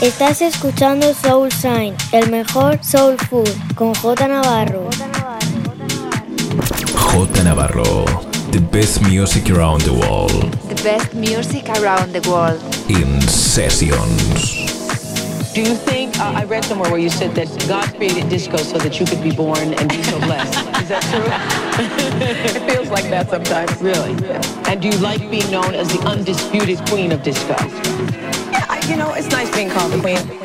Estás escuchando Soul Shine, el mejor soul food, con J Navarro. J Navarro, the best music around the world. The best music around the world. In sessions. Do you think, uh, I read somewhere where you said that God created disco so that you could be born and be so blessed. Is that true? it feels like that sometimes. Really? And do you like being known as the undisputed queen of disco? You know, it's nice being called the queen.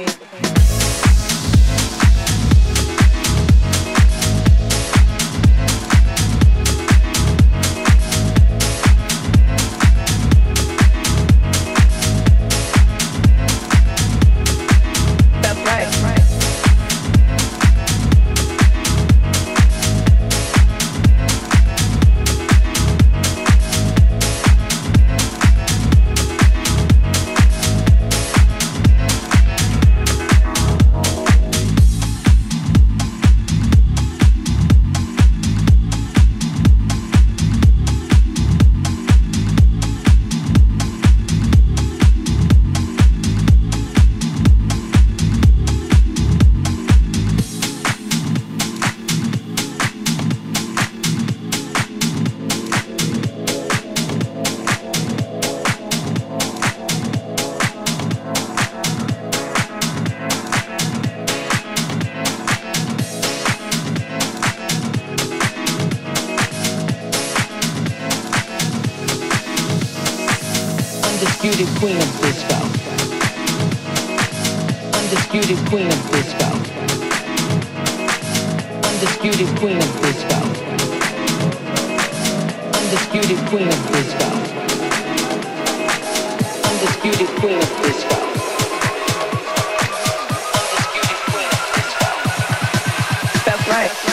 Undisputed queen of disco. Undisputed queen of disco. Undisputed queen of disco. Undisputed queen of disco. That's right.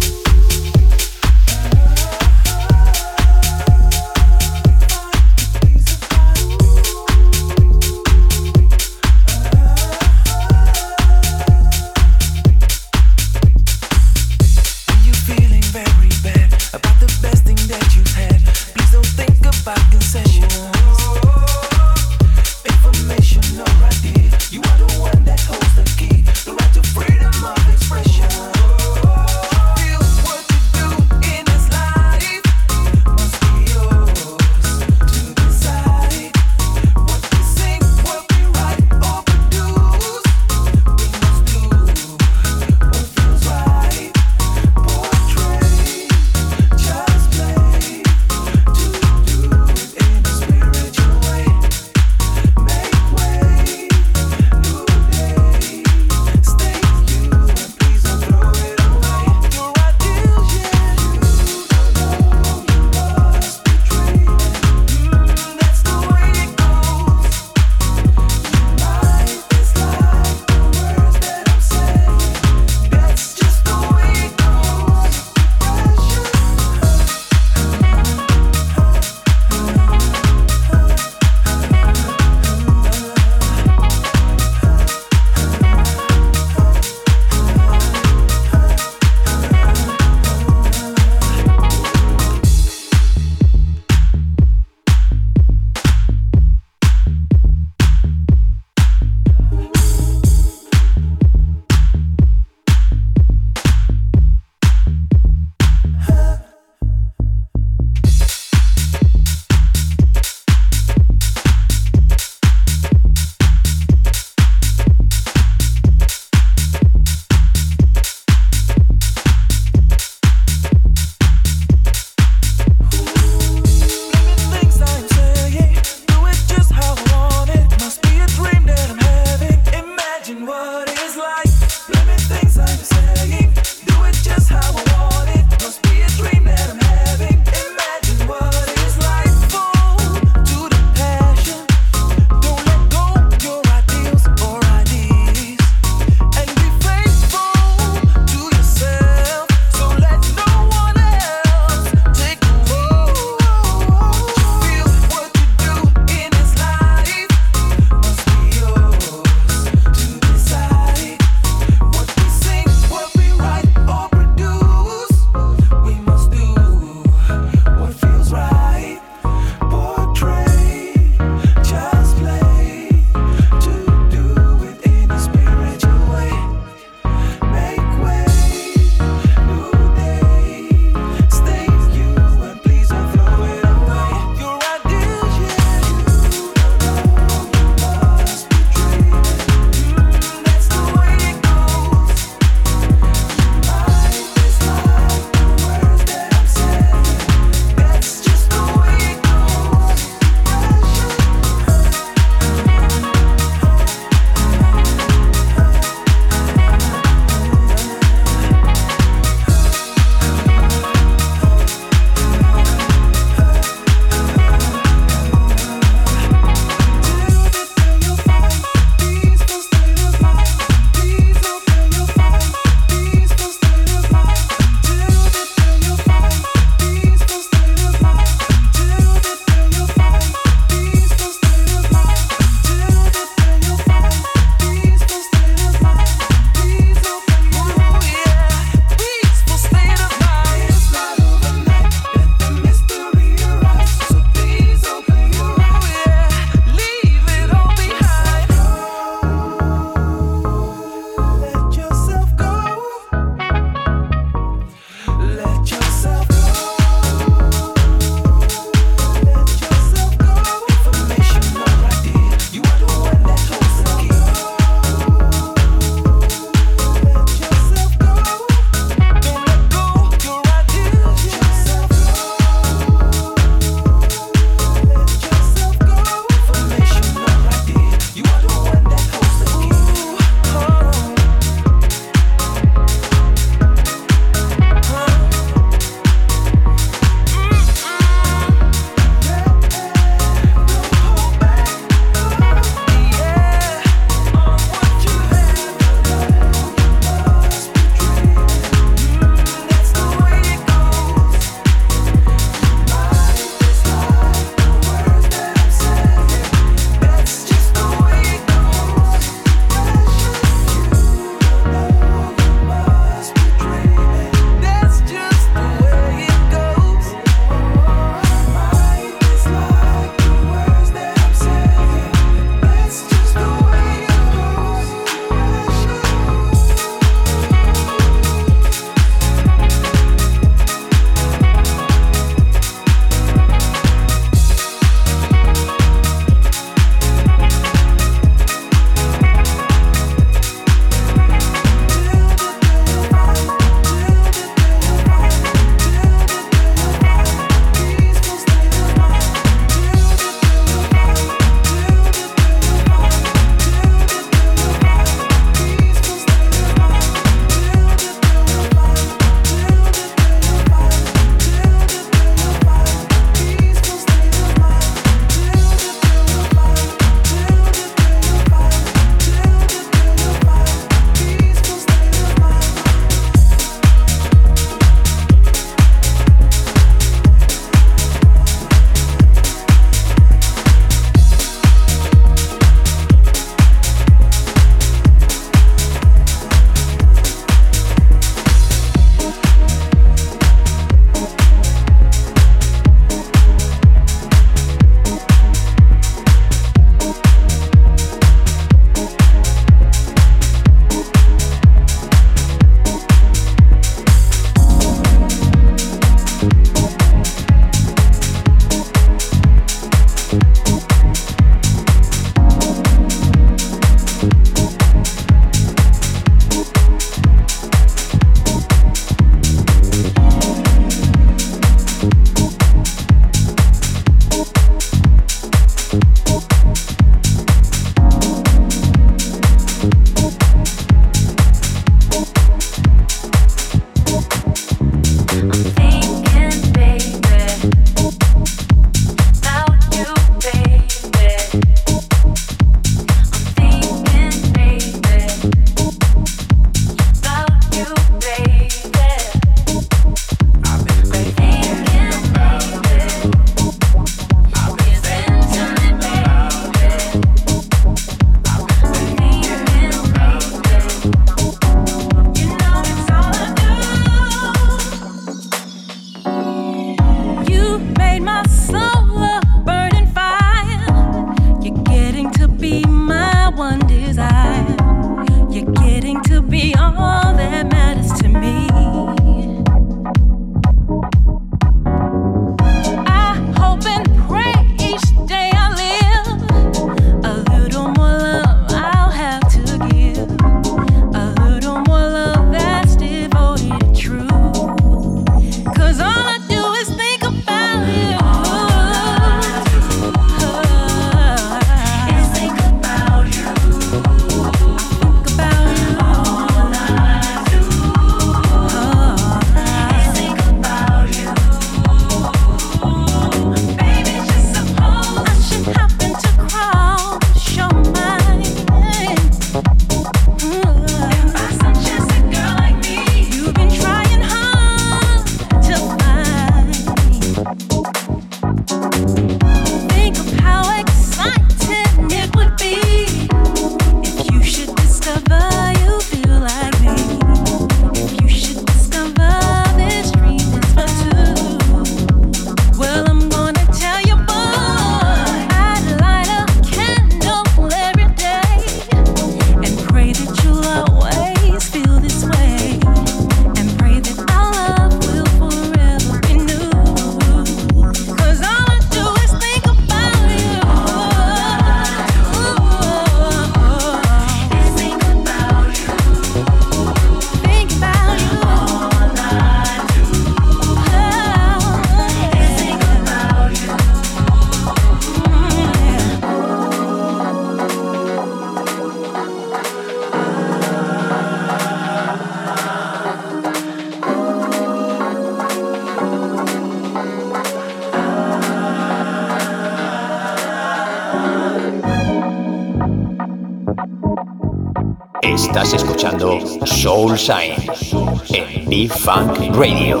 En B-Funk Radio.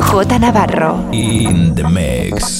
J Navarro. In the mix.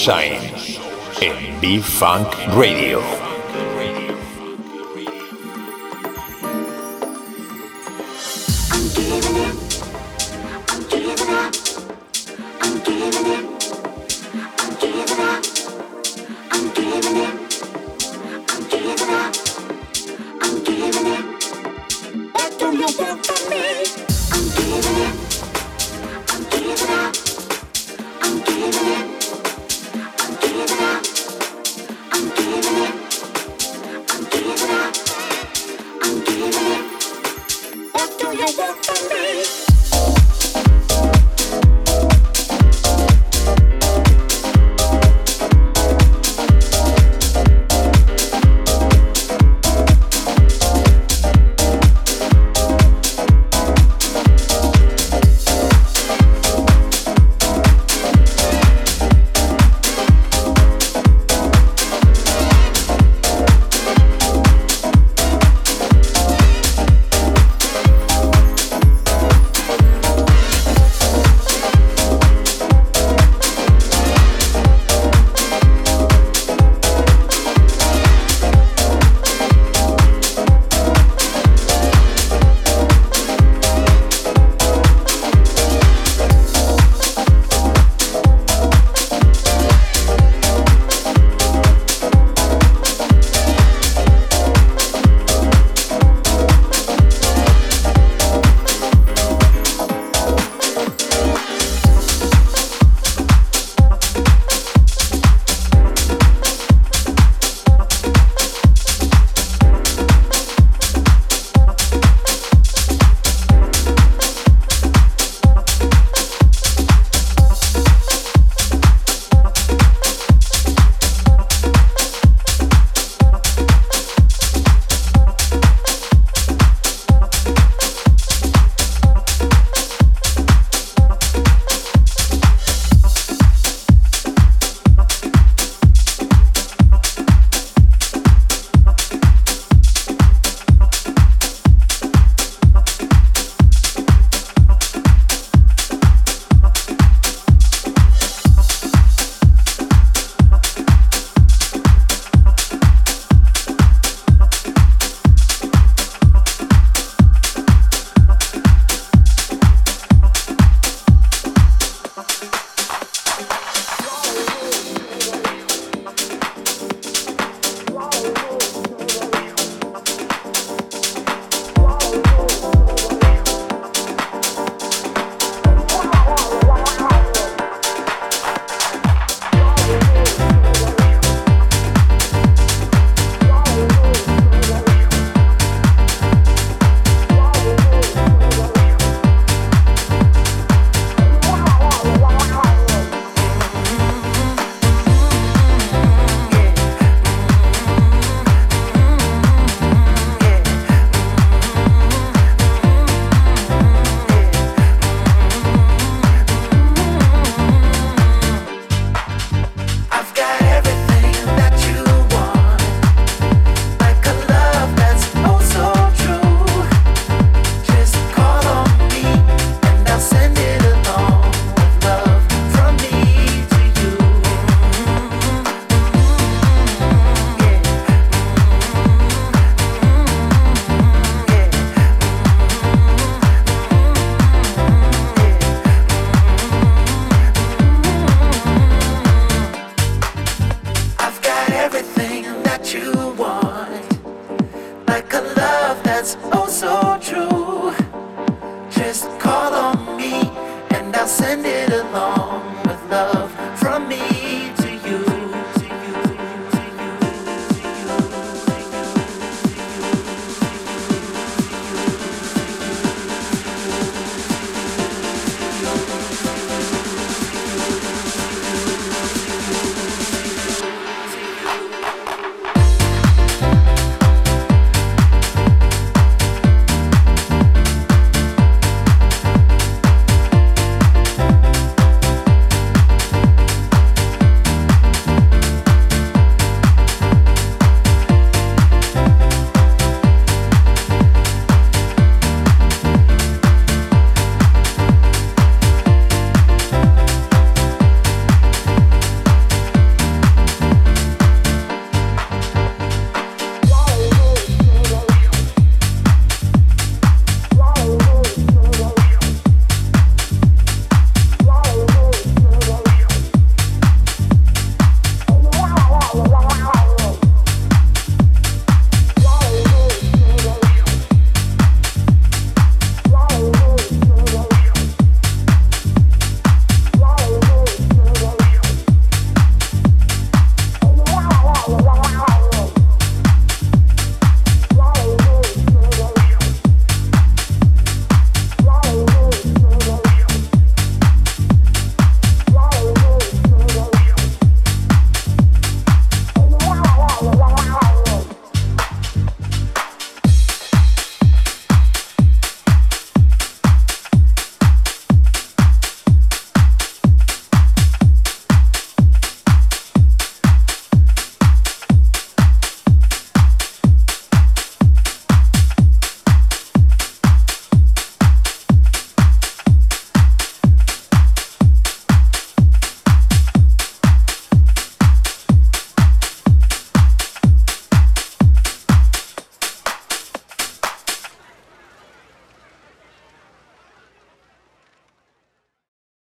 Soul Shine en B-Funk Radio.